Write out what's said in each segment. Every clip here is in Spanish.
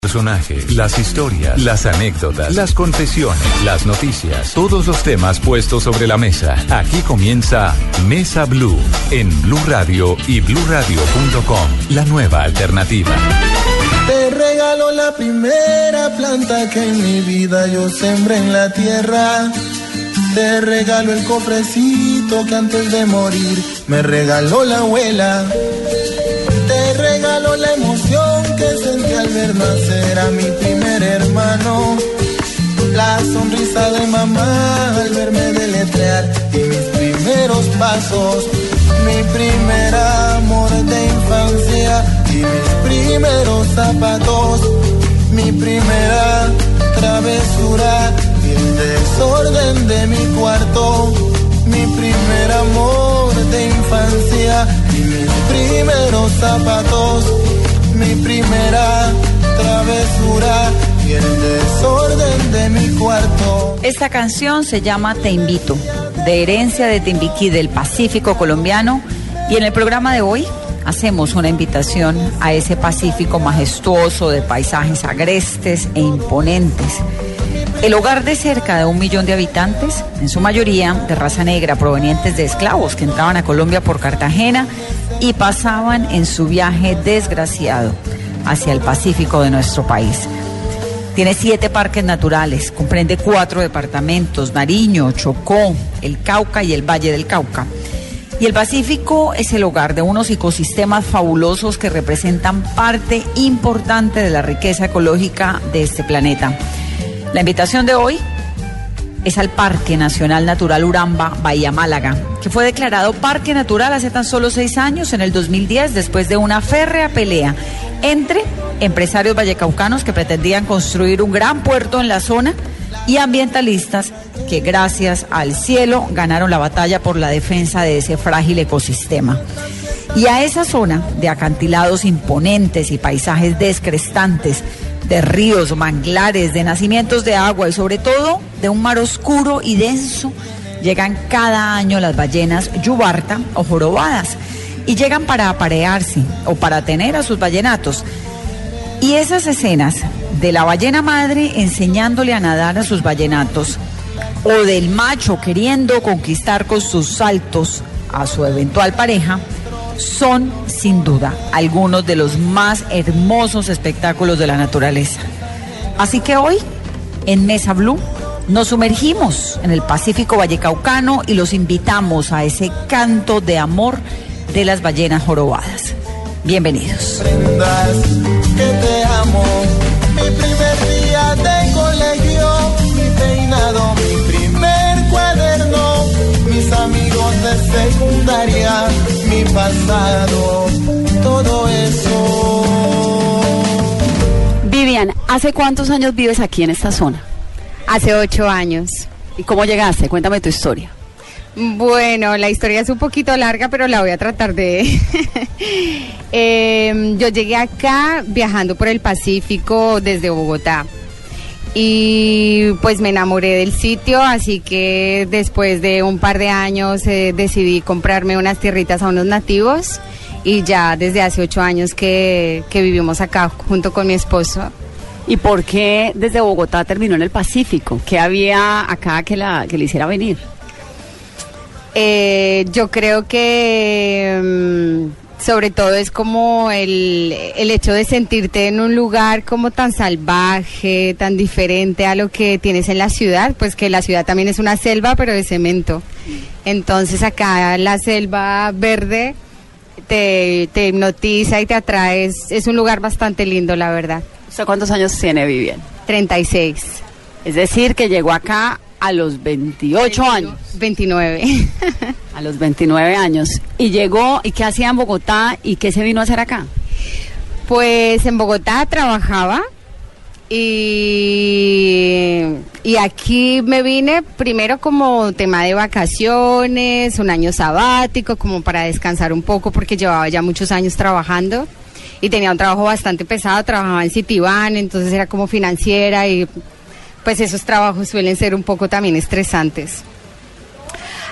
Personajes, las historias, las anécdotas, las confesiones, las noticias, todos los temas puestos sobre la mesa. Aquí comienza Mesa Blue en Blue Radio y BlueRadio.com. La nueva alternativa. Te regalo la primera planta que en mi vida yo sembré en la tierra. Te regalo el cofrecito que antes de morir me regaló la abuela. Te regalo la emoción nacer a mi primer hermano. La sonrisa de mamá al verme deletrear y mis primeros pasos. Mi primer amor de infancia y mis primeros zapatos. Mi primera travesura y el desorden de mi cuarto. Mi primer amor de infancia y mis primeros zapatos. Mi primera travesura y el desorden de mi cuarto. Esta canción se llama Te Invito, de herencia de Timbiquí del Pacífico colombiano. Y en el programa de hoy hacemos una invitación a ese Pacífico majestuoso de paisajes agrestes e imponentes. El hogar de cerca de un millón de habitantes, en su mayoría de raza negra provenientes de esclavos que entraban a Colombia por Cartagena y pasaban en su viaje desgraciado hacia el Pacífico de nuestro país. Tiene siete parques naturales, comprende cuatro departamentos, Nariño, Chocó, el Cauca y el Valle del Cauca. Y el Pacífico es el hogar de unos ecosistemas fabulosos que representan parte importante de la riqueza ecológica de este planeta. La invitación de hoy es al Parque Nacional Natural Uramba, Bahía Málaga, que fue declarado Parque Natural hace tan solo seis años, en el 2010, después de una férrea pelea entre empresarios vallecaucanos que pretendían construir un gran puerto en la zona y ambientalistas que gracias al cielo ganaron la batalla por la defensa de ese frágil ecosistema. Y a esa zona de acantilados imponentes y paisajes descrestantes, de ríos, manglares, de nacimientos de agua y sobre todo de un mar oscuro y denso, llegan cada año las ballenas yubarta o jorobadas y llegan para aparearse o para tener a sus ballenatos. Y esas escenas de la ballena madre enseñándole a nadar a sus ballenatos o del macho queriendo conquistar con sus saltos a su eventual pareja, son sin duda algunos de los más hermosos espectáculos de la naturaleza. Así que hoy, en Mesa Blue, nos sumergimos en el Pacífico Vallecaucano y los invitamos a ese canto de amor de las ballenas jorobadas. Bienvenidos. Que te amo. Pasado, todo eso. Vivian, ¿hace cuántos años vives aquí en esta zona? Hace ocho años. ¿Y cómo llegaste? Cuéntame tu historia. Bueno, la historia es un poquito larga, pero la voy a tratar de... Eh, yo llegué acá viajando por el Pacífico desde Bogotá. Y pues me enamoré del sitio, así que después de un par de años eh, decidí comprarme unas tierritas a unos nativos y ya desde hace ocho años que, que vivimos acá junto con mi esposo. ¿Y por qué desde Bogotá terminó en el Pacífico? ¿Qué había acá que, la, que le hiciera venir? Eh, yo creo que mm, sobre todo es como el, el hecho de sentirte en un lugar como tan salvaje, tan diferente a lo que tienes en la ciudad, pues que la ciudad también es una selva, pero de cemento. Entonces acá la selva verde te, te hipnotiza y te atrae. Es, es un lugar bastante lindo, la verdad. ¿Usted cuántos años tiene, Vivian? 36. Es decir, que llegó acá a los 28 años. 29. A los 29 años. Y llegó, ¿y qué hacía en Bogotá y qué se vino a hacer acá? Pues en Bogotá trabajaba Y, y aquí me vine primero como tema de vacaciones, un año sabático, como para descansar un poco porque llevaba ya muchos años trabajando y tenía un trabajo bastante pesado, trabajaba en Citibank, entonces era como financiera y pues esos trabajos suelen ser un poco también estresantes.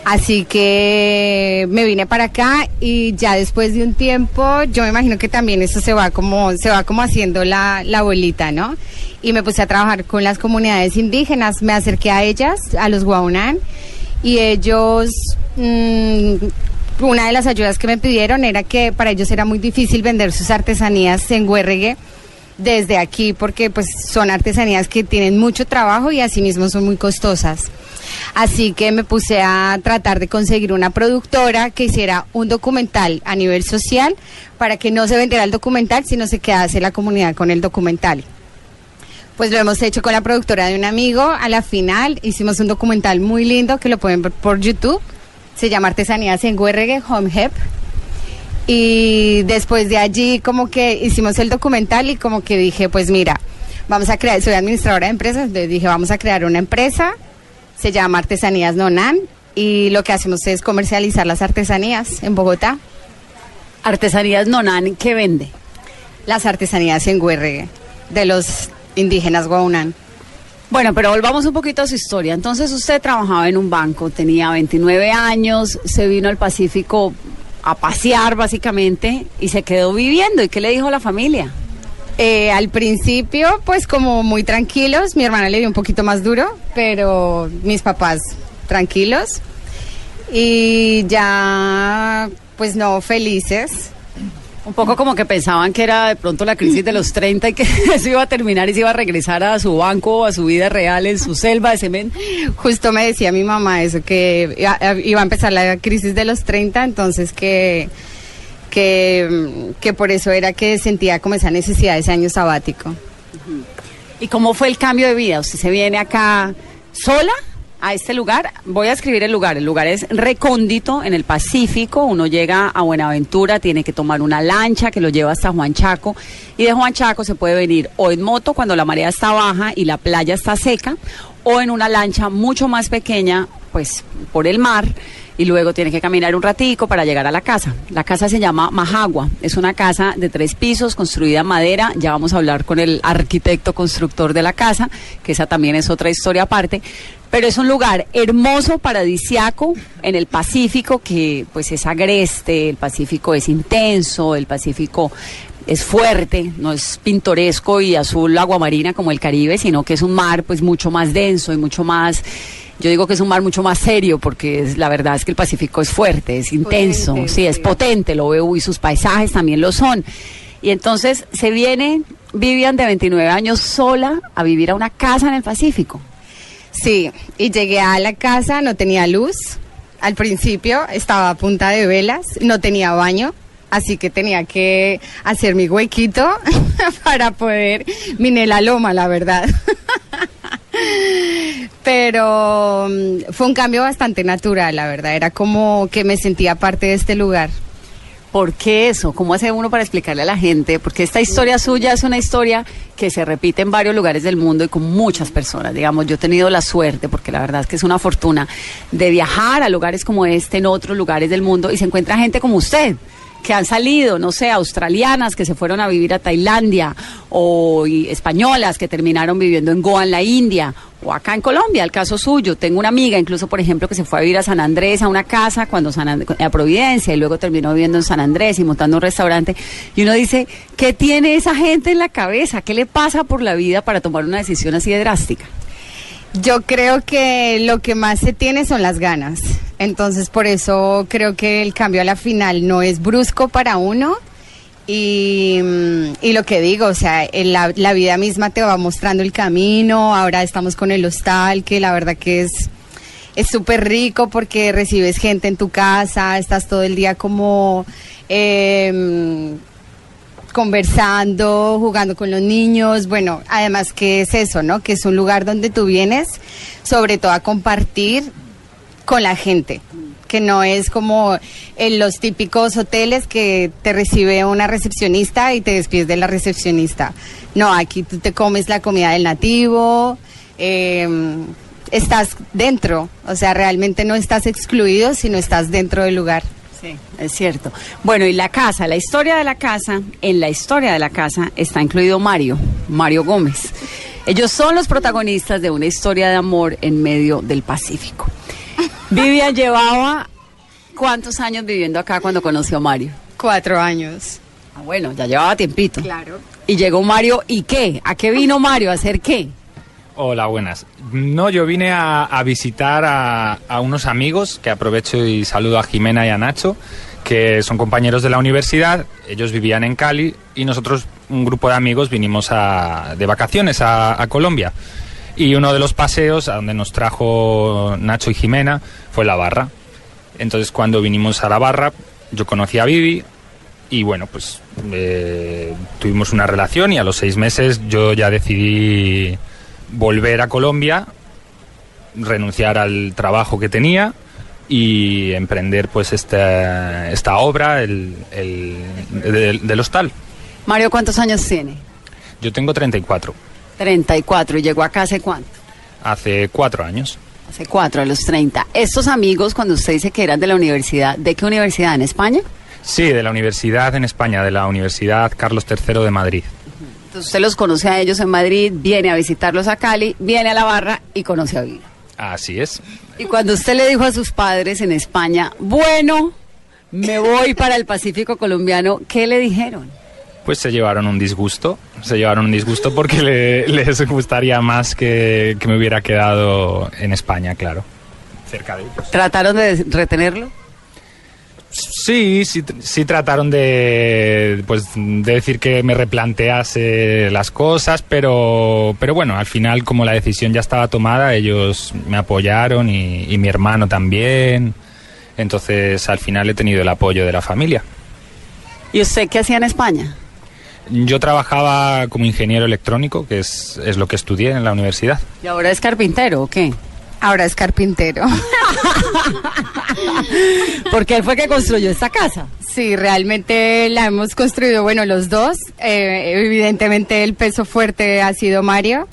Así que me vine para acá y ya después de un tiempo, yo me imagino que también eso se va como, se va como haciendo la, la bolita, ¿no? Y me puse a trabajar con las comunidades indígenas, me acerqué a ellas, a los Guaunán, y ellos, mm, una de las ayudas que me pidieron era que para ellos era muy difícil vender sus artesanías en Huerregue desde aquí porque pues son artesanías que tienen mucho trabajo y asimismo son muy costosas. Así que me puse a tratar de conseguir una productora que hiciera un documental a nivel social para que no se vendiera el documental, sino se quedase la comunidad con el documental. Pues lo hemos hecho con la productora de un amigo. A la final hicimos un documental muy lindo que lo pueden ver por YouTube. Se llama Artesanías en Huerregue, Home Hep. Y después de allí como que hicimos el documental y como que dije, pues mira, vamos a crear, soy administradora de empresas, entonces dije, vamos a crear una empresa, se llama Artesanías Nonan y lo que hacemos es comercializar las artesanías en Bogotá. Artesanías Nonan, ¿qué vende? Las artesanías en Huerregue, de los indígenas Guaunan. Bueno, pero volvamos un poquito a su historia. Entonces usted trabajaba en un banco, tenía 29 años, se vino al Pacífico a pasear básicamente y se quedó viviendo. ¿Y qué le dijo la familia? Eh, al principio, pues como muy tranquilos, mi hermana le dio un poquito más duro, pero mis papás tranquilos y ya, pues no, felices. Un poco como que pensaban que era de pronto la crisis de los 30 y que eso iba a terminar y se iba a regresar a su banco, a su vida real, en su selva de cemento. Justo me decía mi mamá eso, que iba, iba a empezar la crisis de los 30, entonces que, que, que por eso era que sentía como esa necesidad de ese año sabático. ¿Y cómo fue el cambio de vida? ¿Usted se viene acá sola? A este lugar. Voy a escribir el lugar. El lugar es recóndito en el Pacífico. Uno llega a Buenaventura, tiene que tomar una lancha que lo lleva hasta Juan Chaco. Y de Juan Chaco se puede venir o en moto cuando la marea está baja y la playa está seca, o en una lancha mucho más pequeña, pues por el mar y luego tiene que caminar un ratico para llegar a la casa. La casa se llama Majagua, es una casa de tres pisos construida en madera, ya vamos a hablar con el arquitecto constructor de la casa, que esa también es otra historia aparte, pero es un lugar hermoso, paradisiaco, en el Pacífico, que pues es agreste, el Pacífico es intenso, el Pacífico es fuerte, no es pintoresco y azul agua marina como el Caribe, sino que es un mar pues mucho más denso y mucho más yo digo que es un mar mucho más serio porque es, la verdad es que el Pacífico es fuerte, es intenso, sí, es potente, lo veo y sus paisajes también lo son. Y entonces se viene Vivian de 29 años sola a vivir a una casa en el Pacífico. Sí, y llegué a la casa, no tenía luz. Al principio estaba a punta de velas, no tenía baño, así que tenía que hacer mi huequito para poder. Miné la loma, la verdad. Pero mm, fue un cambio bastante natural, la verdad. Era como que me sentía parte de este lugar. ¿Por qué eso? ¿Cómo hace uno para explicarle a la gente? Porque esta historia suya es una historia que se repite en varios lugares del mundo y con muchas personas. Digamos, yo he tenido la suerte, porque la verdad es que es una fortuna, de viajar a lugares como este, en otros lugares del mundo, y se encuentra gente como usted que han salido, no sé, australianas que se fueron a vivir a Tailandia o españolas que terminaron viviendo en Goa, en la India, o acá en Colombia, el caso suyo. Tengo una amiga, incluso, por ejemplo, que se fue a vivir a San Andrés, a una casa, cuando San a Providencia, y luego terminó viviendo en San Andrés y montando un restaurante. Y uno dice, ¿qué tiene esa gente en la cabeza? ¿Qué le pasa por la vida para tomar una decisión así de drástica? Yo creo que lo que más se tiene son las ganas. Entonces, por eso creo que el cambio a la final no es brusco para uno. Y, y lo que digo, o sea, la, la vida misma te va mostrando el camino. Ahora estamos con el hostal, que la verdad que es es súper rico porque recibes gente en tu casa, estás todo el día como eh, conversando, jugando con los niños, bueno, además que es eso, ¿no? Que es un lugar donde tú vienes sobre todo a compartir con la gente, que no es como en los típicos hoteles que te recibe una recepcionista y te despides de la recepcionista. No, aquí tú te comes la comida del nativo, eh, estás dentro, o sea, realmente no estás excluido, sino estás dentro del lugar. Sí, es cierto. Bueno, y la casa, la historia de la casa, en la historia de la casa está incluido Mario, Mario Gómez. Ellos son los protagonistas de una historia de amor en medio del Pacífico. Vivian llevaba cuántos años viviendo acá cuando conoció a Mario. Cuatro años. Ah, bueno, ya llevaba tiempito. Claro. Y llegó Mario, ¿y qué? ¿A qué vino Mario? ¿A hacer qué? Hola, buenas. No, yo vine a, a visitar a, a unos amigos, que aprovecho y saludo a Jimena y a Nacho, que son compañeros de la universidad. Ellos vivían en Cali y nosotros, un grupo de amigos, vinimos a- de vacaciones a, a Colombia. Y uno de los paseos a donde nos trajo Nacho y Jimena fue la barra. Entonces, cuando vinimos a la barra, yo conocí a Vivi y bueno, pues eh, tuvimos una relación y a los seis meses yo ya decidí volver a Colombia, renunciar al trabajo que tenía y emprender pues esta, esta obra el, el- del, del hostal. Mario, ¿cuántos años tiene? Yo tengo 34, 34. ¿Y llegó acá hace cuánto? hace cuatro años. Hace cuatro, a los 30. Estos amigos, cuando usted dice que eran de la universidad, ¿de qué universidad? ¿En España? Sí, de la universidad en España, de la Universidad Carlos III de Madrid. Entonces usted los conoce a ellos en Madrid, viene a visitarlos a Cali, viene a la barra y conoce a Vivi. Así es. Y cuando usted le dijo a sus padres en España, bueno, me voy para el Pacífico colombiano, ¿qué le dijeron? Pues se llevaron un disgusto, se llevaron un disgusto porque le- les gustaría más que, que me hubiera quedado en España, claro. Cerca de ellos. ¿Trataron de retenerlo? Sí, sí, sí trataron de, pues, de decir que me replantease las cosas, pero, pero bueno, al final como la decisión ya estaba tomada, ellos me apoyaron y, y mi hermano también. Entonces al final he tenido el apoyo de la familia. ¿Y usted qué hacía en España? Yo trabajaba como ingeniero electrónico, que es, es lo que estudié en la universidad. ¿Y ahora es carpintero o qué? Ahora es carpintero. Porque él fue que construyó esta casa. Sí, realmente la hemos construido, bueno, los dos. Eh, evidentemente el peso fuerte ha sido Mario,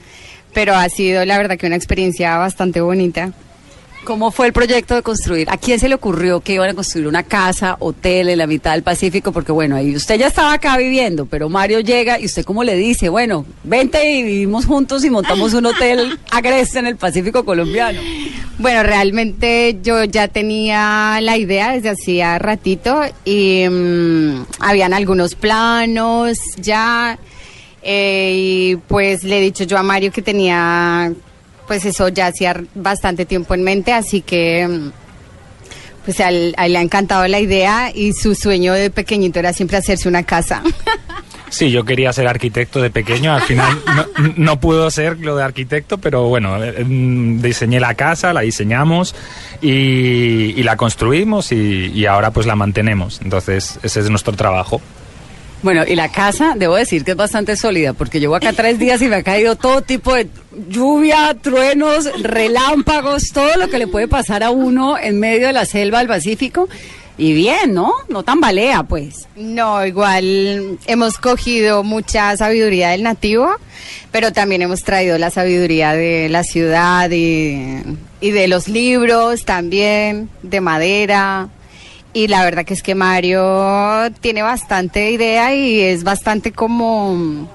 pero ha sido la verdad que una experiencia bastante bonita. ¿Cómo fue el proyecto de construir? ¿A quién se le ocurrió que iban a construir una casa, hotel en la mitad del Pacífico? Porque bueno, ahí usted ya estaba acá viviendo, pero Mario llega y usted cómo le dice, bueno, vente y vivimos juntos y montamos un hotel agreste en el Pacífico colombiano. Bueno, realmente yo ya tenía la idea desde hacía ratito y mm, habían algunos planos ya eh, y pues le he dicho yo a Mario que tenía pues eso ya hacía bastante tiempo en mente, así que mm, pues a él, le ha encantado la idea y su sueño de pequeñito era siempre hacerse una casa. Sí, yo quería ser arquitecto de pequeño, al final no, no pudo ser lo de arquitecto, pero bueno, eh, mm, diseñé la casa, la diseñamos y, la construimos y ahora pues la mantenemos. Entonces, ese es nuestro trabajo. Bueno, y la casa, debo decir que es bastante sólida, porque llevo acá tres días y me ha caído todo tipo de lluvia, truenos, relámpagos, todo lo que le puede pasar a uno en medio de la selva del Pacífico. Y bien, ¿no? No tambalea, pues. No, igual hemos cogido mucha sabiduría del nativo, pero también hemos traído la sabiduría de la ciudad y, y de los libros también, de madera. Y la verdad que es que Mario tiene bastante idea y es bastante como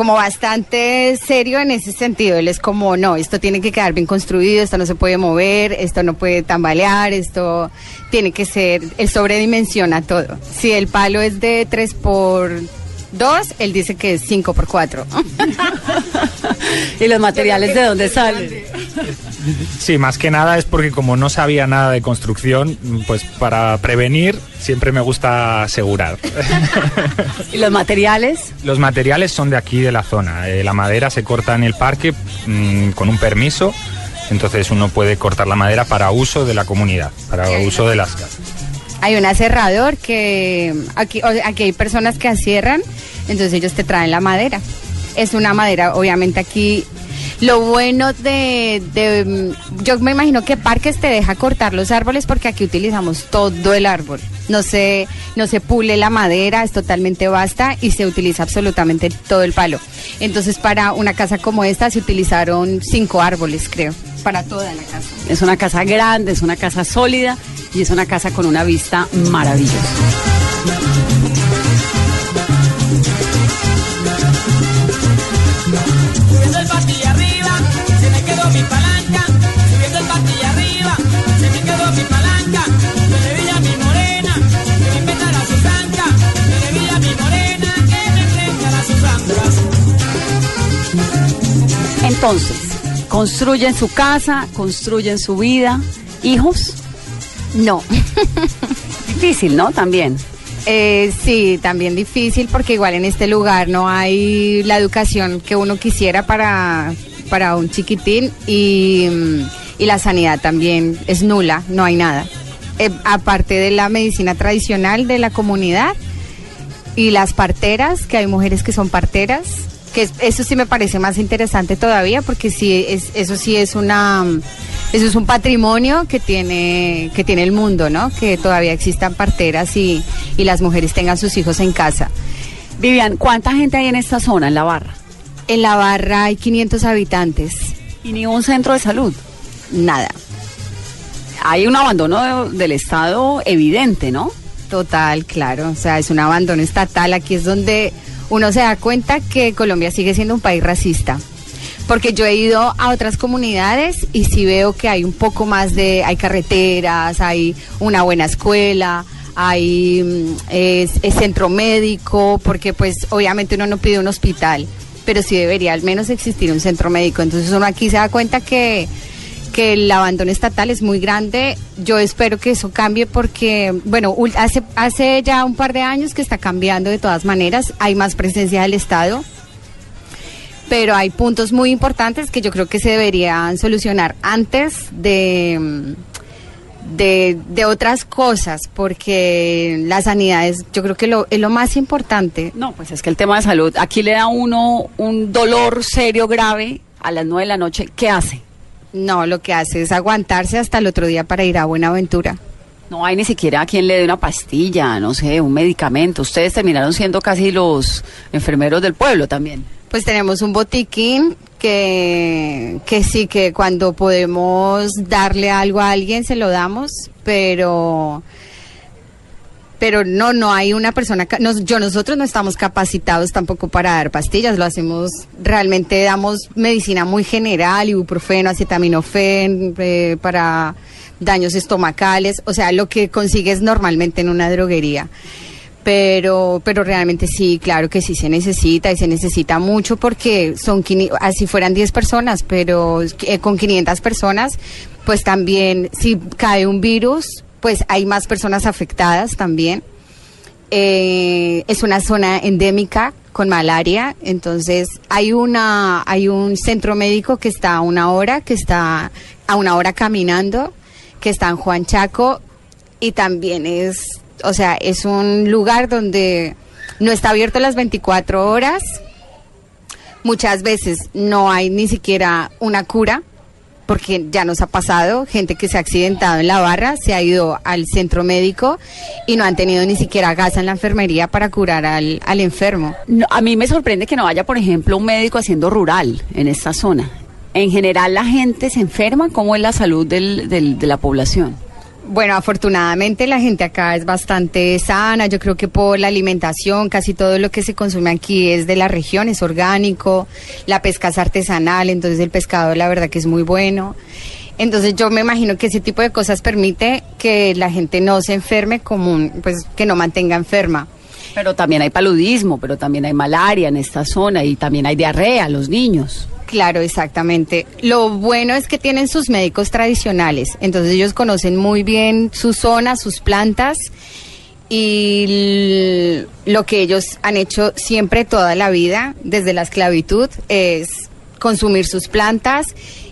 como bastante serio en ese sentido. Él es como, no, esto tiene que quedar bien construido, esto no se puede mover, esto no puede tambalear, esto tiene que ser, él sobredimensiona todo. Si el palo es de 3 por 2, él dice que es 5 por 4. ¿Y los materiales de dónde salen? Sí, más que nada es porque como no sabía nada de construcción, pues para prevenir siempre me gusta asegurar. ¿Y los materiales? Los materiales son de aquí, de la zona. Eh, la madera se corta en el parque mm, con un permiso, entonces uno puede cortar la madera para uso de la comunidad, para uso de las casas. Hay un aserrador que aquí, aquí hay personas que acierran, entonces ellos te traen la madera. Es una madera, obviamente aquí Lo bueno de, de, mm, yo me imagino que Parques te deja cortar los árboles porque aquí utilizamos todo el árbol. No se, no se pule la madera, es totalmente vasta y se utiliza absolutamente todo el palo. Entonces para una casa como esta se utilizaron cinco árboles, creo, para toda la casa. Es una casa grande, es una casa sólida y es una casa con una vista maravillosa. Entonces, construyen su casa, construyen su vida. ¿Hijos? No. Difícil, ¿no? También. Eh, sí, también difícil porque igual en este lugar no hay la educación que uno quisiera para, para un chiquitín y, mm, y la sanidad también es nula, no hay nada. Eh, aparte de la medicina tradicional de la comunidad y las parteras, que hay mujeres que son parteras, que es- eso sí me parece más interesante todavía porque sí es, eso sí es una eso es un patrimonio que tiene que tiene el mundo, ¿no? Que todavía existan parteras y, y las mujeres tengan sus hijos en casa. Vivian, ¿cuánta gente hay en esta zona, en la barra? En la barra hay 500 habitantes. ¿Y ni un centro de salud? Nada. Hay un abandono de- del Estado evidente, ¿no? Total, claro. O sea, es un abandono estatal. Aquí es donde uno se da cuenta que Colombia sigue siendo un país racista. Porque yo he ido a otras comunidades y sí veo que hay un poco más de, hay carreteras, hay una buena escuela, hay mm, es- centro médico, porque pues obviamente uno no pide un hospital, pero sí debería al menos existir un centro médico. Entonces uno aquí se da cuenta que, que el abandono estatal es muy grande. Yo espero que eso cambie porque, bueno, hace, hace ya un par de años que está cambiando de todas maneras. Hay más presencia del Estado. Pero hay puntos muy importantes que yo creo que se deberían solucionar antes de, de, de otras cosas, porque la sanidad es, yo creo que lo, es lo más importante. No, pues es que el tema de salud, aquí le da uno un dolor serio, grave, a las nueve de la noche, ¿qué hace? No, lo que hace es aguantarse hasta el otro día para ir a Buenaventura. No hay ni siquiera quien le dé una pastilla, no sé, un medicamento. Ustedes terminaron siendo casi los enfermeros del pueblo también. Pues tenemos un botiquín que, que sí, que cuando podemos darle algo a alguien se lo damos, pero pero no, no hay una persona, nos- yo nosotros no estamos capacitados tampoco para dar pastillas, lo hacemos, realmente damos medicina muy general, ibuprofeno, acetaminofén, eh, para daños estomacales, o sea, lo que consigues normalmente en una droguería. Pero, pero realmente sí, claro que sí se necesita y se necesita mucho porque son, así fueran 10 personas, pero eh, con 500 personas, pues también si cae un virus, pues hay más personas afectadas también. Eh, es una zona endémica con malaria, entonces hay una hay un centro médico que está a una hora, que está a una hora caminando, que está en Juan Chaco y también es, o sea, es un lugar donde no está abierto las 24 horas. Muchas veces no hay ni siquiera una cura porque ya nos ha pasado, gente que se ha accidentado en la barra, se ha ido al centro médico y no han tenido ni siquiera gas en la enfermería para curar al, al enfermo. A mí me sorprende que no haya, por ejemplo, un médico haciendo rural en esta zona. En general, la gente se enferma. ¿Cómo es la salud del- de la población? Bueno, afortunadamente la gente acá es bastante sana. Yo creo que por la alimentación, casi todo lo que se consume aquí es de la región, es orgánico. La pesca es artesanal, entonces el pescado la verdad que es muy bueno. Entonces yo me imagino que ese tipo de cosas permite que la gente no se enferme común, pues que no mantenga enferma. Pero también hay paludismo, pero también hay malaria en esta zona y también hay diarrea, los niños. Claro, exactamente. Lo bueno es que tienen sus médicos tradicionales, entonces ellos conocen muy bien su zona, sus plantas y lo que ellos han hecho siempre toda la vida, desde la esclavitud, es consumir sus plantas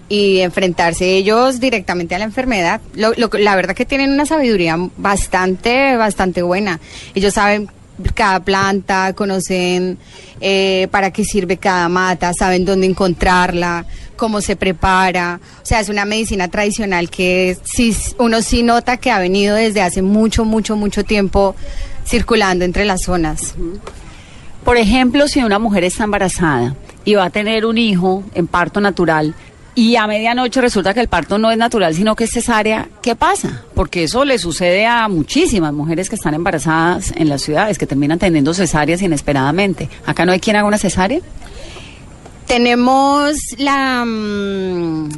y enfrentarse ellos directamente a la enfermedad. Lo- la verdad que tienen una sabiduría bastante, bastante buena. Ellos saben cada planta, conocen eh, para qué sirve cada mata, saben dónde encontrarla, cómo se prepara. O sea, es una medicina tradicional que sí, uno sí nota que ha venido desde hace mucho, mucho, mucho tiempo circulando entre las zonas. Por ejemplo, si una mujer está embarazada y va a tener un hijo en parto natural y a medianoche resulta que el parto no es natural, sino que es cesárea, ¿qué pasa? Porque eso le sucede a muchísimas mujeres que están embarazadas en las ciudades, que terminan teniendo cesáreas inesperadamente. ¿Acá no hay quien haga una cesárea? Tenemos la... mm,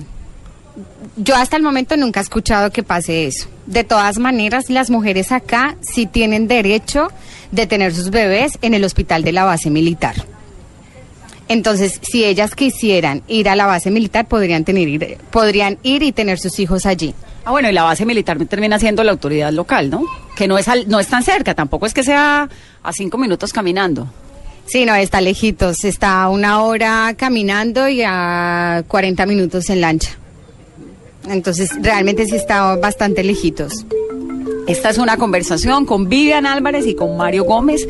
yo hasta el momento nunca he escuchado que pase eso. De todas maneras, las mujeres acá sí tienen derecho de tener sus bebés en el hospital de la base militar. Entonces, si ellas quisieran ir a la base militar, podrían, tener, ir- podrían ir y tener sus hijos allí. Ah, bueno, y la base militar termina siendo la autoridad local, ¿no? Que no es, al- no es tan cerca, tampoco es que sea a cinco minutos caminando. Sí, no, está lejitos. Está a una hora caminando y a 40 minutos en lancha. Entonces, realmente sí está bastante lejitos. Esta es una conversación con Vivian Álvarez y con Mario Gómez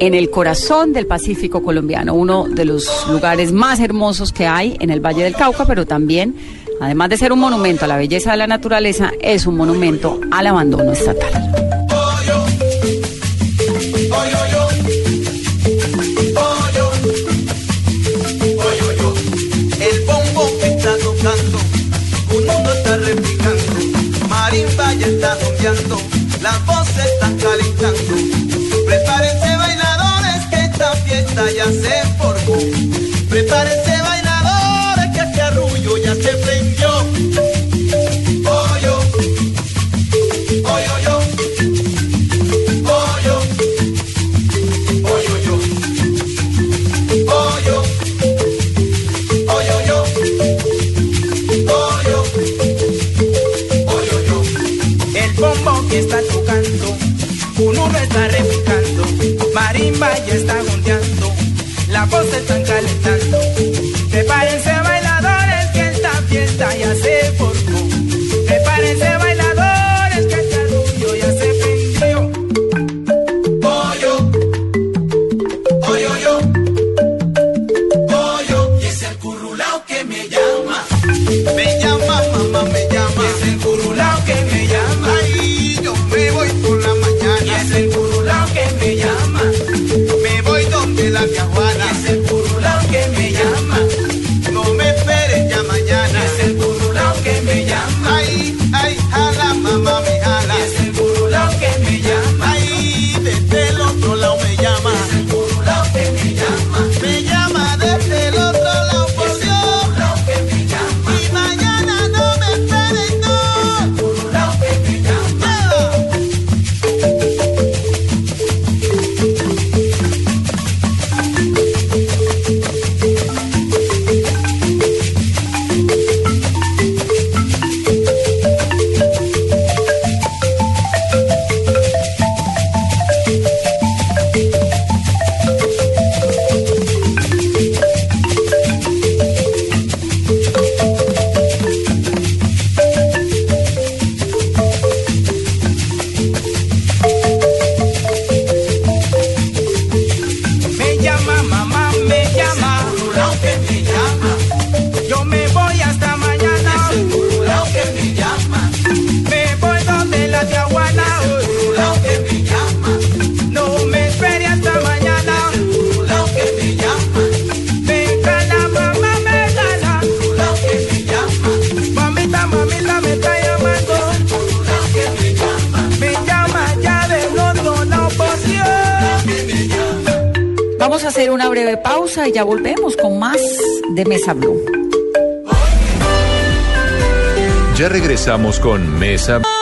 en el corazón del Pacífico colombiano, uno de los lugares más hermosos que hay en el Valle del Cauca, pero también, además de ser un monumento a la belleza de la naturaleza, es un monumento al abandono estatal. El bombo está calentando. Ya se. Ya volvemos con más de Mesa Blue. Ya regresamos con Mesa Yo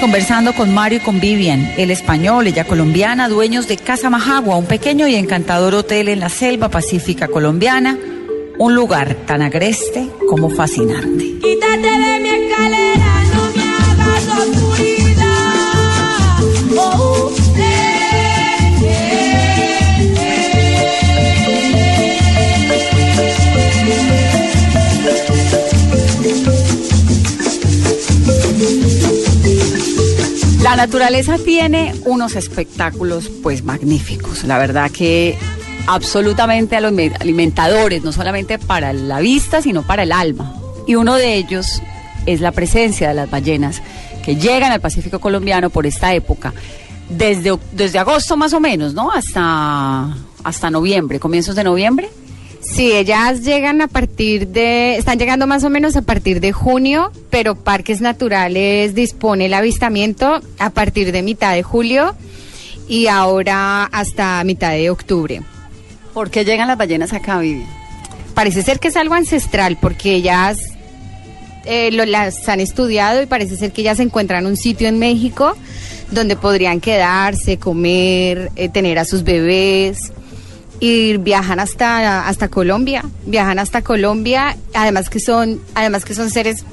Conversando con Mario y con Vivian, el español, ella colombiana, dueños de Casa Majagua, un pequeño y encantador hotel en la selva pacífica colombiana, un lugar tan agreste como fascinante. Quítate de mi escalera, no me hagas La naturaleza tiene unos espectáculos pues magníficos. La verdad que absolutamente alime- alimentadores, no solamente para la vista, sino para el alma. Y uno de ellos es la presencia de las ballenas que llegan al Pacífico colombiano por esta época. Desde, desde agosto más o menos, ¿no? Hasta, hasta noviembre, comienzos de noviembre. Sí, ellas llegan a partir de, están llegando más o menos a partir de junio, pero Parques Naturales dispone el avistamiento a partir de mitad de julio y ahora hasta mitad de octubre. ¿Por qué llegan las ballenas acá, Vivi? Parece ser que es algo ancestral porque ellas eh, lo- las han estudiado y parece ser que ellas se encuentran un sitio en México donde podrían quedarse, comer, eh, tener a sus bebés y viajan hasta hasta Colombia, viajan hasta Colombia, además que son además que son seres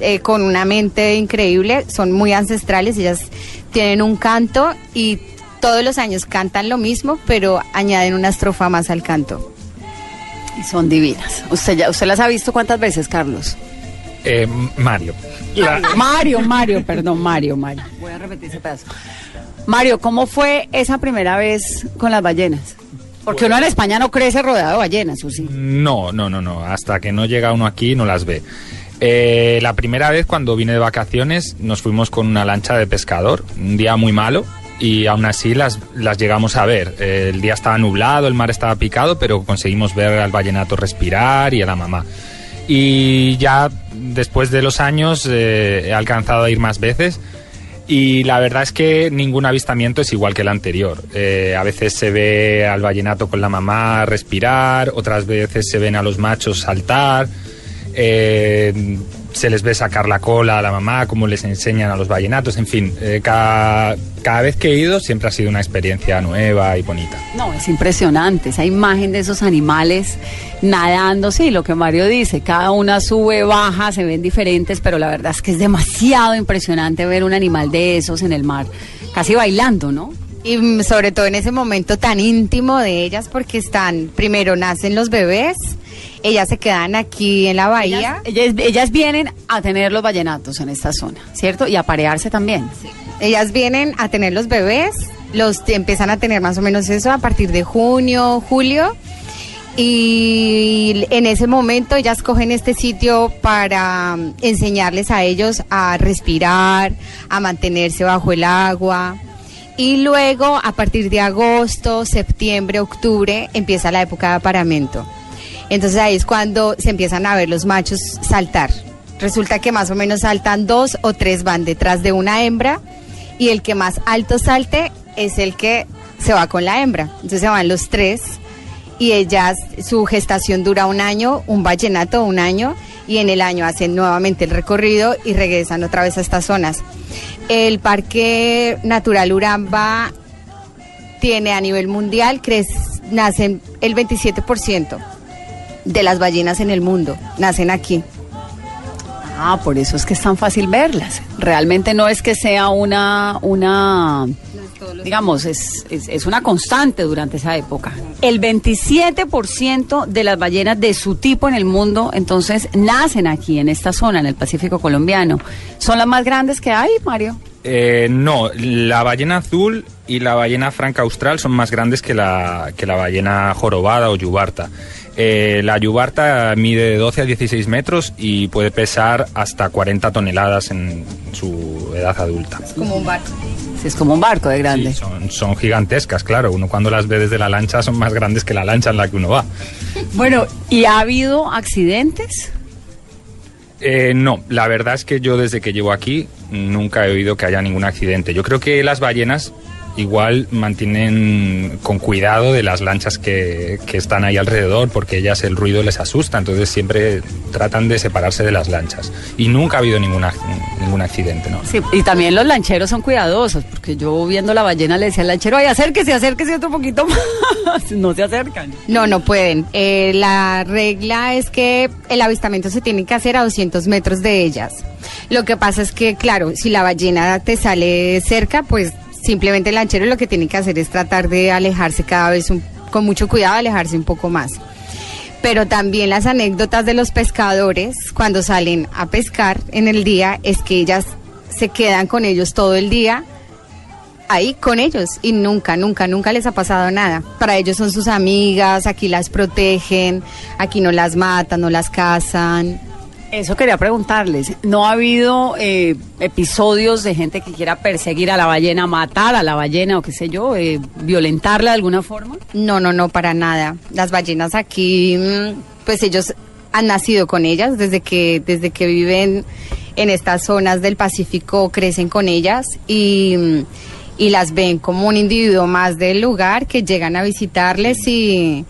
eh, con una mente increíble, son muy ancestrales, ellas tienen un canto y todos los años cantan lo mismo, pero añaden una estrofa más al canto. Y son divinas. ¿Usted, ya, ¿Usted las ha visto cuántas veces, Carlos? Eh, Mario. La- Mario, Mario, perdón, Mario, Mario. Voy a repetir ese pedazo. Mario, ¿cómo fue esa primera vez con las ballenas? Porque uno en España no crece rodeado de ballenas, ¿o sí? No, no, no, no. Hasta que no llega uno aquí no las ve. Eh, la primera vez cuando vine de vacaciones nos fuimos con una lancha de pescador, un día muy malo, y aún así las, las llegamos a ver. Eh, el día estaba nublado, el mar estaba picado, pero conseguimos ver al vallenato respirar y a la mamá. Y ya después de los años eh, he alcanzado a ir más veces. Y la verdad es que ningún avistamiento es igual que el anterior. Eh, a veces se ve al vallenato con la mamá respirar, otras veces se ven a los machos saltar, eh, se les ve sacar la cola a la mamá, como les enseñan a los vallenatos, en fin, eh, cada, cada vez que he ido siempre ha sido una experiencia nueva y bonita. No, es impresionante esa imagen de esos animales nadando, sí, lo que Mario dice, cada una sube, baja, se ven diferentes, pero la verdad es que es demasiado impresionante ver un animal de esos en el mar, casi bailando, ¿no? Y sobre todo en ese momento tan íntimo de ellas porque están, primero nacen los bebés, ellas se quedan aquí en la bahía. Ellas, ellas vienen a tener los vallenatos en esta zona, ¿cierto? Y a parearse también. Ellas vienen a tener los bebés, los empiezan a tener más o menos eso a partir de junio, julio. Y en ese momento ellas cogen este sitio para mm, enseñarles a ellos a respirar, a mantenerse bajo el agua. Y luego, a partir de agosto, septiembre, octubre, empieza la época de apareamiento. Entonces ahí es cuando se empiezan a ver los machos saltar. Resulta que más o menos saltan dos o tres van detrás de una hembra y el que más alto salte es el que se va con la hembra. Entonces se van los tres y ellas, su gestación dura un año, un vallenato un año y en el año hacen nuevamente el recorrido y regresan otra vez a estas zonas. El Parque Natural Uramba tiene a nivel mundial, crec- nacen el 27% de las ballenas en el mundo, nacen aquí. Ah, por eso es que es tan fácil verlas. Realmente no es que sea una, una digamos, es, es, es una constante durante esa época. El 27% de las ballenas de su tipo en el mundo, entonces, nacen aquí, en esta zona, en el Pacífico colombiano. ¿Son las más grandes que hay, Mario? Eh, no, la ballena azul y la ballena franca austral son más grandes que la, que la ballena jorobada o yubarta. Eh, la yubarta mide de 12 a 16 metros y puede pesar hasta 40 toneladas en su edad adulta. Como un barco. Sí, es como un barco de grande. Sí, son, son gigantescas, claro. Uno cuando las ve desde la lancha son más grandes que la lancha en la que uno va. Bueno, ¿y ha habido accidentes? Eh, no, la verdad es que yo desde que llevo aquí nunca he oído que haya ningún accidente. Yo creo que las ballenas igual mantienen con cuidado de las lanchas que, que están ahí alrededor porque ellas el ruido les asusta, entonces siempre tratan de separarse de las lanchas. Y nunca ha habido ninguna, ningún accidente, ¿no? Sí, y también los lancheros son cuidadosos, porque yo viendo la ballena le decía al lanchero, ay, acérquese, acérquese otro poquito más. no se acercan. No, no pueden. Eh, la regla es que el avistamiento se tiene que hacer a 200 metros de ellas. Lo que pasa es que, claro, si la ballena te sale cerca, pues simplemente el lanchero lo que tiene que hacer es tratar de alejarse cada vez con mucho cuidado, alejarse un poco más. Pero también las anécdotas de los pescadores cuando salen a pescar en el día es que ellas se quedan con ellos todo el día ahí con ellos y nunca, nunca, nunca les ha pasado nada. Para ellos son sus amigas, aquí las protegen, aquí no las matan, no las cazan. Eso quería preguntarles. ¿No ha habido eh, episodios de gente que quiera perseguir a la ballena, matar a la ballena o qué sé yo, eh, violentarla de alguna forma? No, no, no, para nada. Las ballenas aquí, mm, pues ellos han nacido con ellas desde que, desde que viven en estas zonas del Pacífico, crecen con ellas y, mm, y las ven como un individuo más del lugar que llegan a visitarles y,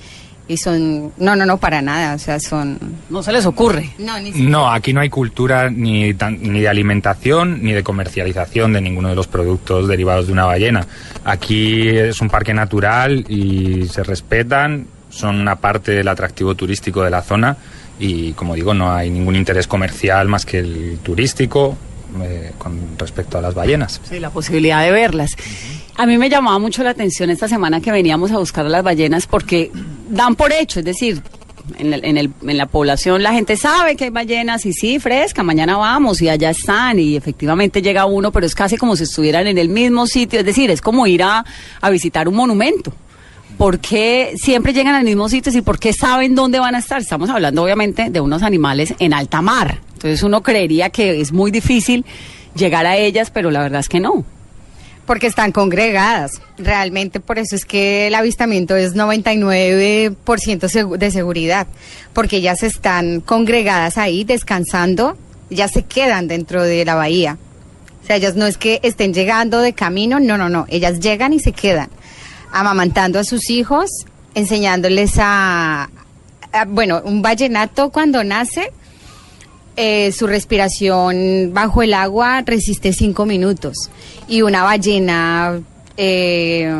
y son, no, no, no, para nada, o sea, son... No se les ocurre. No, ni No, aquí no hay cultura ni, tan- ni de alimentación ni de comercialización de ninguno de los productos derivados de una ballena. Aquí es un parque natural y se respetan, son una parte del atractivo turístico de la zona y, como digo, no hay ningún interés comercial más que el turístico eh, con respecto a las ballenas. Sí, la posibilidad de verlas. A mí me llamaba mucho la atención esta semana que veníamos a buscar a las ballenas porque dan por hecho, es decir, en, en el- en la población la gente sabe que hay ballenas y sí, fresca, mañana vamos y allá están y efectivamente llega uno, pero es casi como si estuvieran en el mismo sitio, es decir, es como ir a, a visitar un monumento. ¿Por qué siempre llegan al mismo sitio y por qué saben dónde van a estar? Estamos hablando obviamente de unos animales en alta mar. Entonces uno creería que es muy difícil llegar a ellas, pero la verdad es que no. Porque están congregadas. Realmente por eso es que el avistamiento es 99% segu- de seguridad. Porque ellas están congregadas ahí descansando, ya se quedan dentro de la bahía. O sea, ellas no es que estén llegando de camino, no, no, no. Ellas llegan y se quedan amamantando a sus hijos, enseñándoles a, a- bueno, un vallenato cuando nace, eh, su respiración bajo el agua resiste cinco minutos y una ballena eh,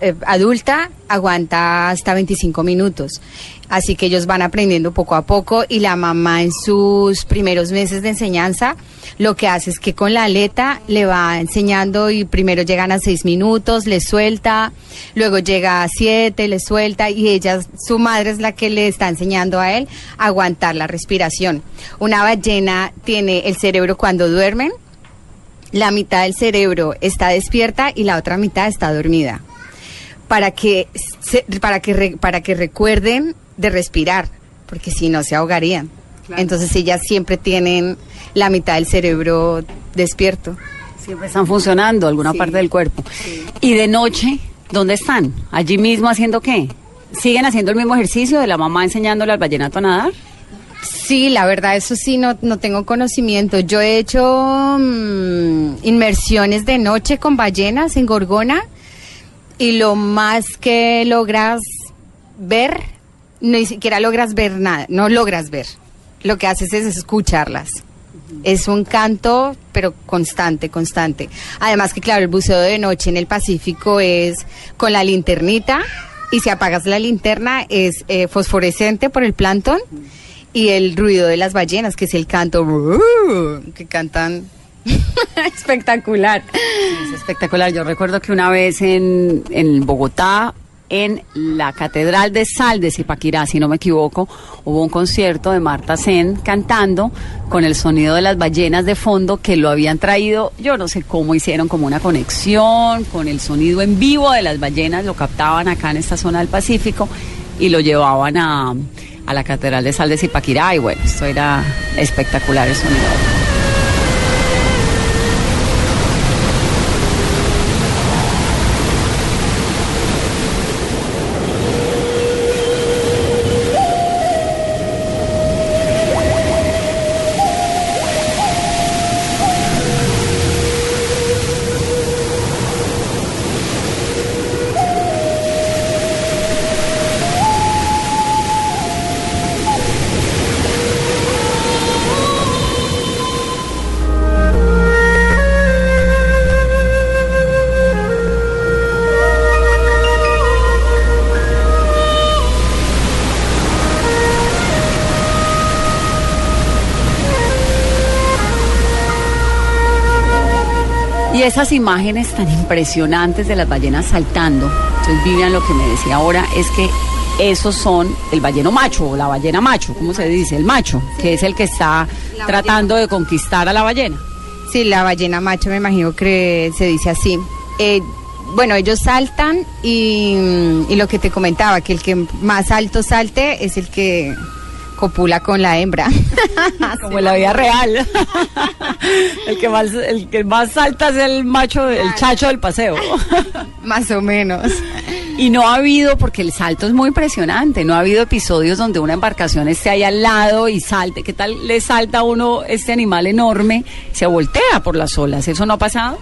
eh, adulta aguanta hasta 25 minutos. Así que ellos van aprendiendo poco a poco y la mamá en sus primeros meses de enseñanza lo que hace es que con la aleta le va enseñando y primero llegan a seis minutos, le suelta, luego llega a siete, le suelta y ella, su madre es la que le está enseñando a él a aguantar la respiración. Una ballena tiene el cerebro cuando duermen, la mitad del cerebro está despierta y la otra mitad está dormida. Para que, se- para que, re- para que recuerden de respirar, porque si no se ahogarían. Entonces ellas siempre tienen la mitad del cerebro despierto. Siempre están funcionando alguna parte del cuerpo. Y de noche, ¿dónde están? ¿Allí mismo haciendo qué? ¿Siguen haciendo el mismo ejercicio de la mamá enseñándole al vallenato a nadar? Sí, la verdad, eso sí, no, no tengo conocimiento. Yo he hecho mm, inmersiones de noche con ballenas en Gorgona y lo más que logras ver, ni siquiera logras ver nada, no logras ver. Lo que haces es escucharlas. Es un canto, pero constante, constante. Además que, claro, el buceo de noche en el Pacífico es con la linternita y si apagas la linterna es eh, fosforescente por el plancton y el ruido de las ballenas, que es el canto que cantan espectacular. Es espectacular. Yo recuerdo que una vez en, en Bogotá, en la Catedral de Sal de Zipaquirá, si no me equivoco, hubo un concierto de Marta Sen cantando con el sonido de las ballenas de fondo que lo habían traído, yo no sé cómo hicieron como una conexión con el sonido en vivo de las ballenas, lo captaban acá en esta zona del Pacífico y lo llevaban a, a la Catedral de Sal de Zipaquirá y bueno, esto era espectacular el sonido. Esas imágenes tan impresionantes de las ballenas saltando, entonces Vivian lo que me decía ahora es que esos son el balleno macho o la ballena macho, ¿cómo se dice? El macho, que es el que está tratando de conquistar a la ballena. Sí, la ballena macho, me imagino que se dice así. Eh, bueno, ellos saltan y, y lo que te comentaba, que el que más alto salte es el que copula con la hembra. Como en la vida real. el, que más, el que más salta es el macho, el chacho del paseo. Más o menos. Y no ha habido, porque el salto es muy impresionante, no ha habido episodios donde una embarcación esté ahí al lado y salte. ¿Qué tal le salta a uno este animal enorme? Se voltea por las olas. ¿Eso no ha pasado?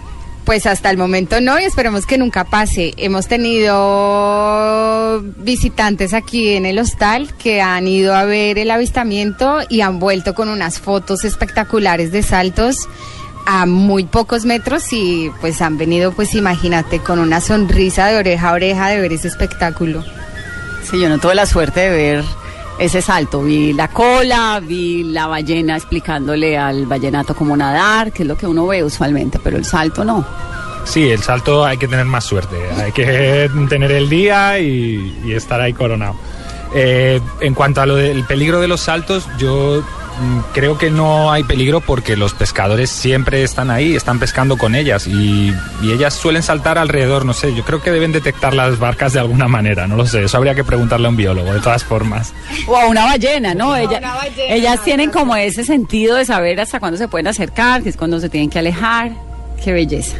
Pues hasta el momento no y esperemos que nunca pase. Hemos tenido visitantes aquí en el hostal que han ido a ver el avistamiento y han vuelto con unas fotos espectaculares de saltos a muy pocos metros y pues han venido pues imagínate con una sonrisa de oreja a oreja de ver ese espectáculo. Sí, yo no tuve la suerte de ver ese salto. Vi la cola, vi la ballena explicándole al ballenato cómo nadar, que es lo que uno ve usualmente, pero el salto no. Sí, el salto hay que tener más suerte, hay que tener el día y, estar ahí coronado. Eh, en cuanto a lo del peligro de los saltos, yo creo que no hay peligro porque los pescadores siempre están ahí, están pescando con ellas y, y ellas suelen saltar alrededor, no sé, yo creo que deben detectar las barcas de alguna manera, no lo sé, eso habría que preguntarle a un biólogo, de todas formas. O a una ballena, ¿no? Ella- ellas tienen como ese sentido de saber hasta cuándo se pueden acercar, que es cuando se tienen que alejar. Qué belleza.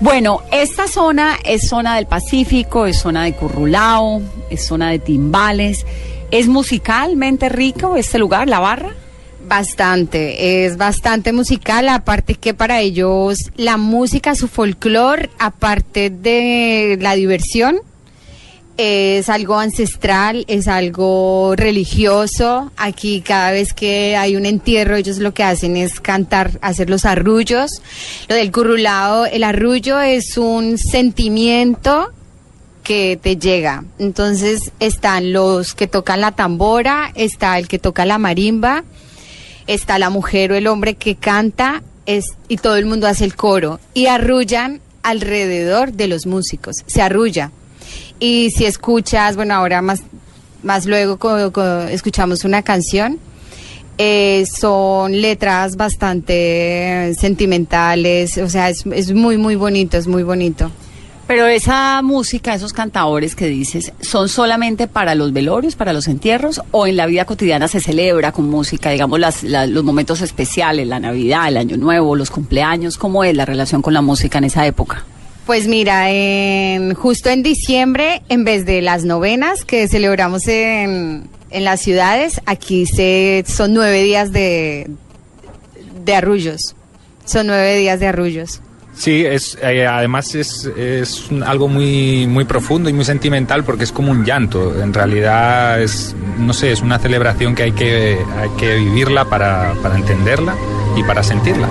Bueno, esta zona es zona del Pacífico, es zona de Currulao, es zona de timbales. ¿Es musicalmente rico este lugar, la barra? Bastante, es bastante musical, aparte que para ellos la música, su folclore, aparte de la diversión, es algo ancestral, es algo religioso. Aquí cada vez que hay un entierro, ellos lo que hacen es cantar, hacer los arrullos. Lo del currulao, el arrullo es un sentimiento que te llega. Entonces están los que tocan la tambora, está el que toca la marimba, está la mujer o el hombre que canta es, y todo el mundo hace el coro y arrullan alrededor de los músicos, se arrulla. Y si escuchas, bueno, ahora más, más luego escuchamos una canción, eh, son letras bastante sentimentales, o sea, es, es muy, muy bonito, es muy bonito. Pero esa música, esos cantadores que dices, ¿son solamente para los velorios, para los entierros? ¿O en la vida cotidiana se celebra con música, digamos, las, la- los momentos especiales, la Navidad, el Año Nuevo, los cumpleaños? ¿Cómo es la relación con la música en esa época? Pues mira, en, justo en diciembre, en vez de las novenas que celebramos en, en las ciudades, aquí se, son nueve días de, de arrullos. Son nueve días de arrullos. Sí, es, eh, además es, es algo muy, muy profundo y muy sentimental porque es como un llanto. En realidad es, no sé, es una celebración que hay que, hay que vivirla para, para entenderla y para sentirla.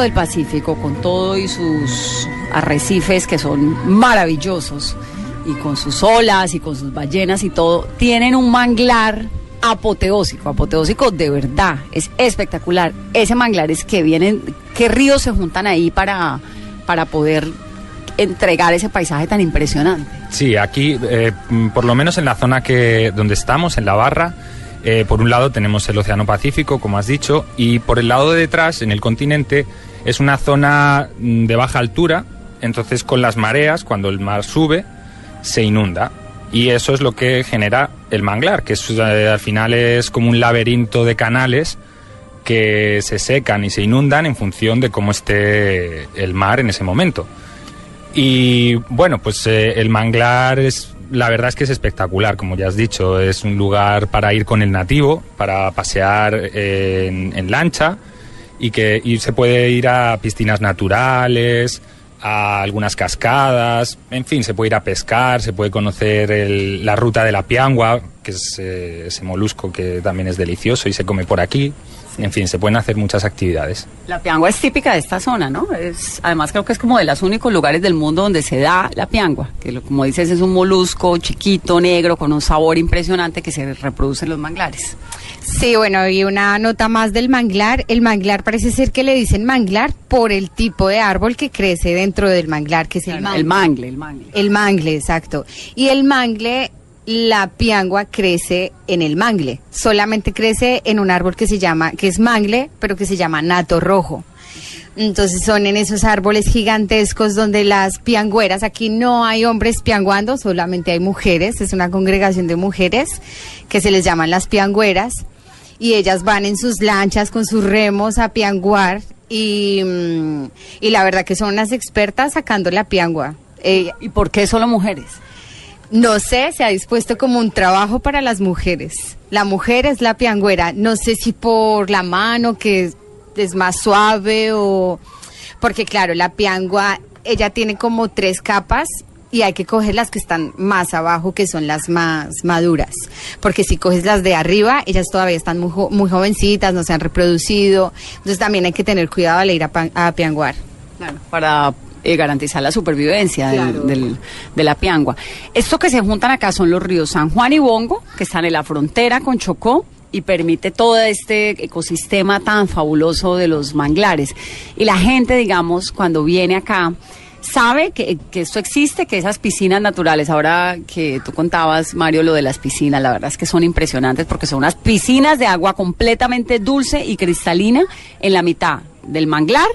Del Pacífico con todo y sus arrecifes que son maravillosos y con sus olas y con sus ballenas y todo, tienen un manglar apoteósico, apoteósico de verdad, es espectacular. Ese manglar es que vienen, qué ríos se juntan ahí para, para poder entregar ese paisaje tan impresionante. Sí, aquí, eh, por lo menos en la zona que donde estamos, en la barra, eh, por un lado tenemos el Océano Pacífico, como has dicho, y por el lado de detrás, en el continente, es una zona de baja altura, entonces con las mareas, cuando el mar sube, se inunda. Y eso es lo que genera el manglar, que es, eh, al final es como un laberinto de canales que se secan y se inundan en función de cómo esté el mar en ese momento. Y bueno, pues eh, el manglar es la verdad es que es espectacular, como ya has dicho. Es un lugar para ir con el nativo, para pasear eh, en, lancha y que se puede ir a piscinas naturales, a algunas cascadas, en fin, se puede ir a pescar, se puede conocer el- la ruta de la piangua, que es eh, ese molusco que también es delicioso y se come por aquí. En fin, se pueden hacer muchas actividades. La piangua es típica de esta zona, ¿no? Es, además creo que es como de los únicos lugares del mundo donde se da la piangua, que lo- como dices es un molusco chiquito, negro, con un sabor impresionante que se reproduce en los manglares. Sí, bueno, y una nota más del manglar. El manglar parece ser que le dicen manglar por el tipo de árbol que crece dentro del manglar, que es el mangle. El mangle, el mangle. El mangle, exacto. Y el mangle, la piangua crece en el mangle. Solamente crece en un árbol que se llama, que es mangle, pero que se llama nato rojo. Entonces son en esos árboles gigantescos donde las piangüeras, aquí no hay hombres pianguando, solamente hay mujeres, es una congregación de mujeres que se les llaman las piangüeras y ellas van en sus lanchas con sus remos a pianguar y, mm, y la verdad que son unas expertas sacando la piangua. Eh, ¿Y por qué solo mujeres? No sé, se ha dispuesto como un trabajo para las mujeres. La mujer es la piangüera. No sé si por la mano que es, más suave o... Porque claro, la piangua, ella tiene como tres capas y hay que coger las que están más abajo, que son las más maduras. Porque si coges las de arriba, ellas todavía están muy, muy jovencitas, no se han reproducido. Entonces también hay que tener cuidado al ir a, a pianguar. Claro, para eh, garantizar la supervivencia del- Claro. del- de la piangua. Esto que se juntan acá son los ríos San Juan y Bongo, que están en la frontera con Chocó y permite todo este ecosistema tan fabuloso de los manglares. Y la gente, digamos, cuando viene acá, sabe que, que esto existe, que esas piscinas naturales, ahora que tú contabas, Mario, lo de las piscinas, la verdad es que son impresionantes porque son unas piscinas de agua completamente dulce y cristalina en la mitad del manglar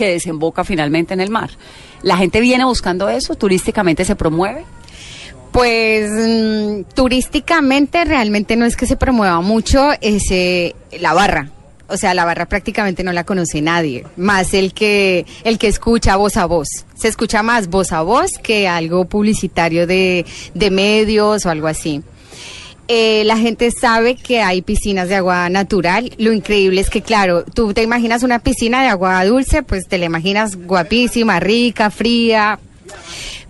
que desemboca finalmente en el mar. La gente viene buscando eso, turísticamente se promueve. Pues mm, turísticamente realmente no es que se promueva mucho ese la barra. O sea, la barra prácticamente no la conoce nadie, más el que el que escucha voz a voz. Se escucha más voz a voz que algo publicitario de, de medios o algo así. Eh, la gente sabe que hay piscinas de agua natural. Lo increíble es que, claro, tú te imaginas una piscina de agua dulce, pues te la imaginas guapísima, rica, fría,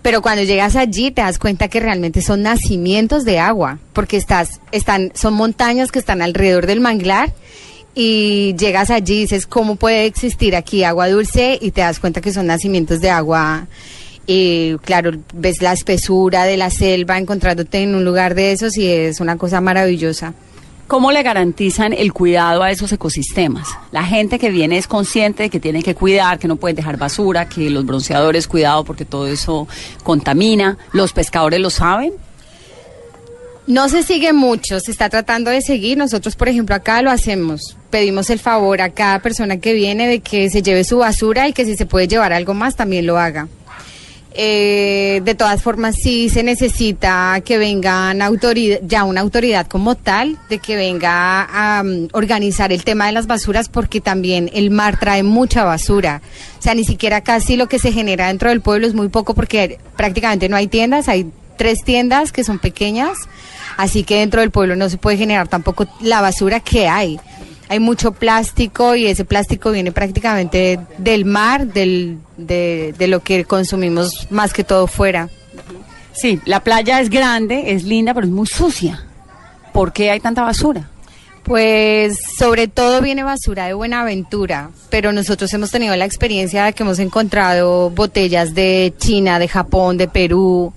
pero cuando llegas allí te das cuenta que realmente son nacimientos de agua, porque estás, están, son montañas que están alrededor del manglar y llegas allí y dices, ¿cómo puede existir aquí agua dulce? Y te das cuenta que son nacimientos de agua. Y claro, ves la espesura de la selva encontrándote en un lugar de esos y es una cosa maravillosa. ¿Cómo le garantizan el cuidado a esos ecosistemas? La gente que viene es consciente de que tienen que cuidar, que no pueden dejar basura, que los bronceadores, cuidado porque todo eso contamina. ¿Los pescadores lo saben? No se sigue mucho, se está tratando de seguir. Nosotros, por ejemplo, acá lo hacemos. Pedimos el favor a cada persona que viene de que se lleve su basura y que si se puede llevar algo más también lo haga. Eh, de todas formas, sí se necesita que vengan ya una autoridad como tal, de que venga a mm, organizar el tema de las basuras, porque también el mar trae mucha basura. O sea, ni siquiera casi lo que se genera dentro del pueblo es muy poco, porque prácticamente no hay tiendas, hay tres tiendas que son pequeñas, así que dentro del pueblo no se puede generar tampoco la basura que hay. Hay mucho plástico y ese plástico viene prácticamente del mar, del, de, de lo que consumimos más que todo fuera. Sí, la playa es grande, es linda, pero es muy sucia. ¿Por qué hay tanta basura? Pues sobre todo viene basura de Buenaventura, pero nosotros hemos tenido la experiencia de que hemos encontrado botellas de China, de Japón, de Perú.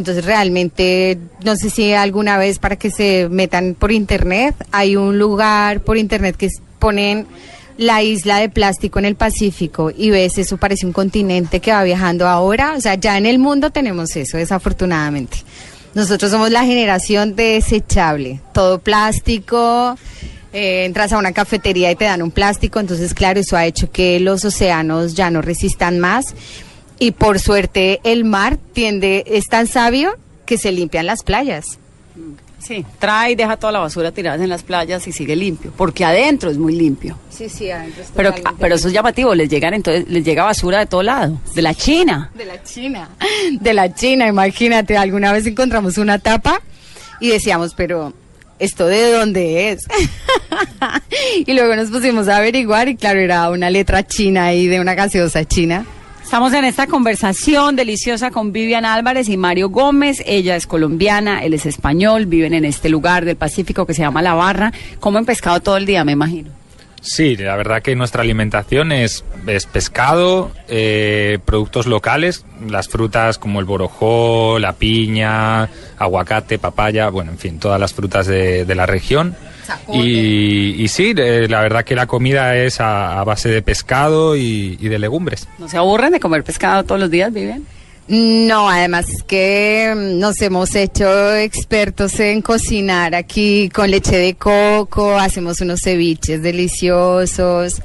Entonces realmente, no sé si alguna vez para que se metan por internet, hay un lugar por internet que ponen la isla de plástico en el Pacífico y ves, eso parece un continente que va viajando ahora. O sea, ya en el mundo tenemos eso, desafortunadamente. Nosotros somos la generación desechable, todo plástico, eh, entras a una cafetería y te dan un plástico, entonces claro, eso ha hecho que los océanos ya no resistan más y por suerte el mar tiende, es tan sabio que se limpian las playas. Sí, trae y deja toda la basura tirada en las playas y sigue limpio, porque adentro es muy limpio. Sí, sí, adentro es Pero, pero eso es llamativo, les llegan entonces, les llega basura de todo lado, de la China. De la China. De la China, imagínate, alguna vez encontramos una tapa y decíamos, pero ¿esto de dónde es? y luego nos pusimos a averiguar y claro, era una letra china ahí de una gaseosa china. Estamos en esta conversación deliciosa con Vivian Álvarez y Mario Gómez. Ella es colombiana, él es español, viven en este lugar del Pacífico que se llama La Barra. Comen pescado todo el día, me imagino. Sí, la verdad que nuestra alimentación es, es pescado, eh, productos locales, las frutas como el borojó, la piña, aguacate, papaya, bueno, en fin, todas las frutas de, de la región. Y, y sí, eh, la verdad que la comida es a, a base de pescado y, y de legumbres. ¿No se aburren de comer pescado todos los días, Vivian? No, además que mm, nos hemos hecho expertos en cocinar aquí con leche de coco, hacemos unos ceviches deliciosos.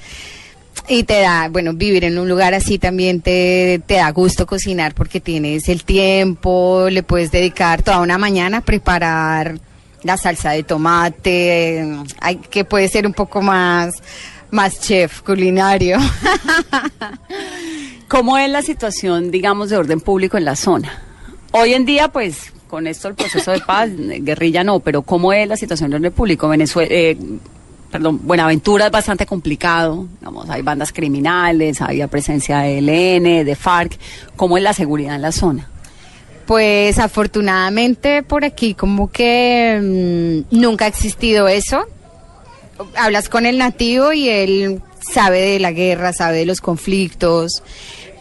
Y te da, bueno, vivir en un lugar así también te, te da gusto cocinar porque tienes el tiempo, le puedes dedicar toda una mañana a preparar la salsa de tomate, hay, que puede ser un poco más, más chef culinario. ¿Cómo es la situación, digamos, de orden público en la zona? Hoy en día, pues, con esto el proceso de paz, eh, guerrilla no, pero ¿cómo es la situación de orden público? Venezuela, eh, perdón, Buenaventura es bastante complicado, digamos, hay bandas criminales, hay presencia de ELN, de FARC. ¿Cómo es la seguridad en la zona? Pues afortunadamente por aquí como que mm, nunca ha existido eso. Hablas con el nativo y él sabe de la guerra, sabe de los conflictos,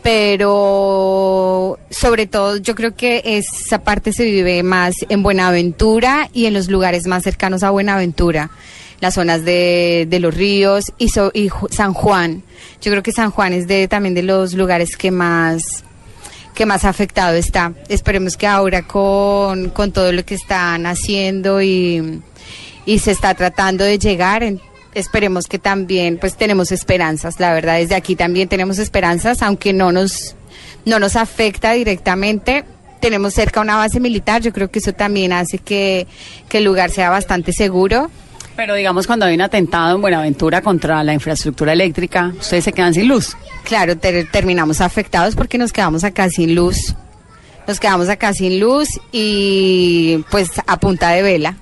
pero sobre todo yo creo que esa parte se vive más en Buenaventura y en los lugares más cercanos a Buenaventura, las zonas de, de los ríos y, so- y San Juan. Yo creo que San Juan es de también de los lugares que más que más afectado está. Esperemos que ahora con, con todo lo que están haciendo y, y se está tratando de llegar, en- esperemos que también pues tenemos esperanzas, la verdad, desde aquí también tenemos esperanzas, aunque no nos, no nos afecta directamente. Tenemos cerca una base militar, yo creo que eso también hace que, que el lugar sea bastante seguro. Pero digamos, cuando hay un atentado en Buenaventura contra la infraestructura eléctrica, ustedes se quedan sin luz. Claro, ter- terminamos afectados porque nos quedamos acá sin luz. Nos quedamos acá sin luz y pues a punta de vela.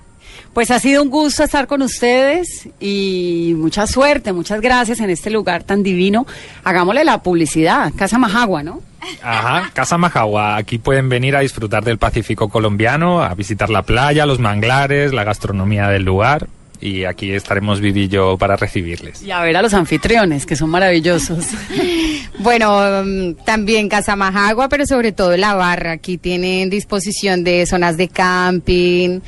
Pues ha sido un gusto estar con ustedes y mucha suerte, muchas gracias en este lugar tan divino. Hagámosle la publicidad, Casa Majagua, ¿no? Ajá, Casa Majagua. Aquí pueden venir a disfrutar del Pacífico colombiano, a visitar la playa, los manglares, la gastronomía del lugar. Y aquí estaremos Vivi y yo para recibirles. Y a ver a los anfitriones, que son maravillosos. Bueno, mm, también Casa Majagua, pero sobre todo la barra. Aquí tienen disposición de zonas de camping.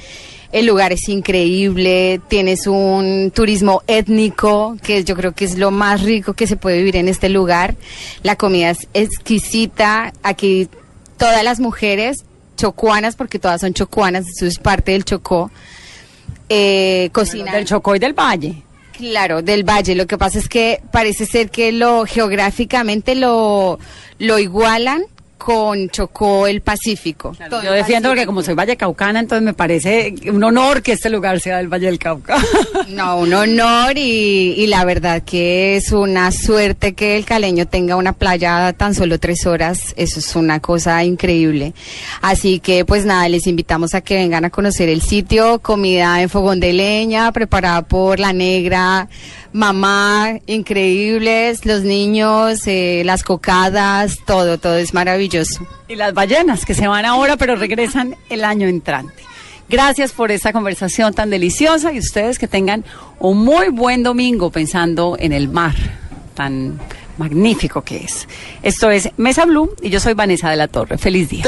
El lugar es increíble. Tienes un turismo étnico, que yo creo que es lo más rico que se puede vivir en este lugar. La comida es exquisita. Aquí todas las mujeres chocuanas, porque todas son chocuanas, eso es parte del Chocó. Eh, cocinan. Del Chocó y del Valle. Claro, del valle. Lo que pasa es que parece ser que lo geográficamente lo, lo igualan con Chocó el Pacífico. Todo Yo el defiendo porque como soy vallecaucana, entonces me parece un honor que este lugar sea del Valle del Cauca. No, un honor y, y la verdad que es una suerte que el caleño tenga una playa tan solo tres horas. Eso es una cosa increíble. Así que pues nada, les invitamos a que vengan a conocer el sitio. Comida en fogón de leña preparada por la negra. Mamá, increíbles, los niños, eh, las cocadas, todo, todo es maravilloso. y las ballenas que se van ahora pero regresan el año entrante. Gracias por esta conversación tan deliciosa y ustedes que tengan un muy buen domingo pensando en el mar tan magnífico que es. Esto es Mesa Blue y yo soy Vanessa de la Torre. Feliz día.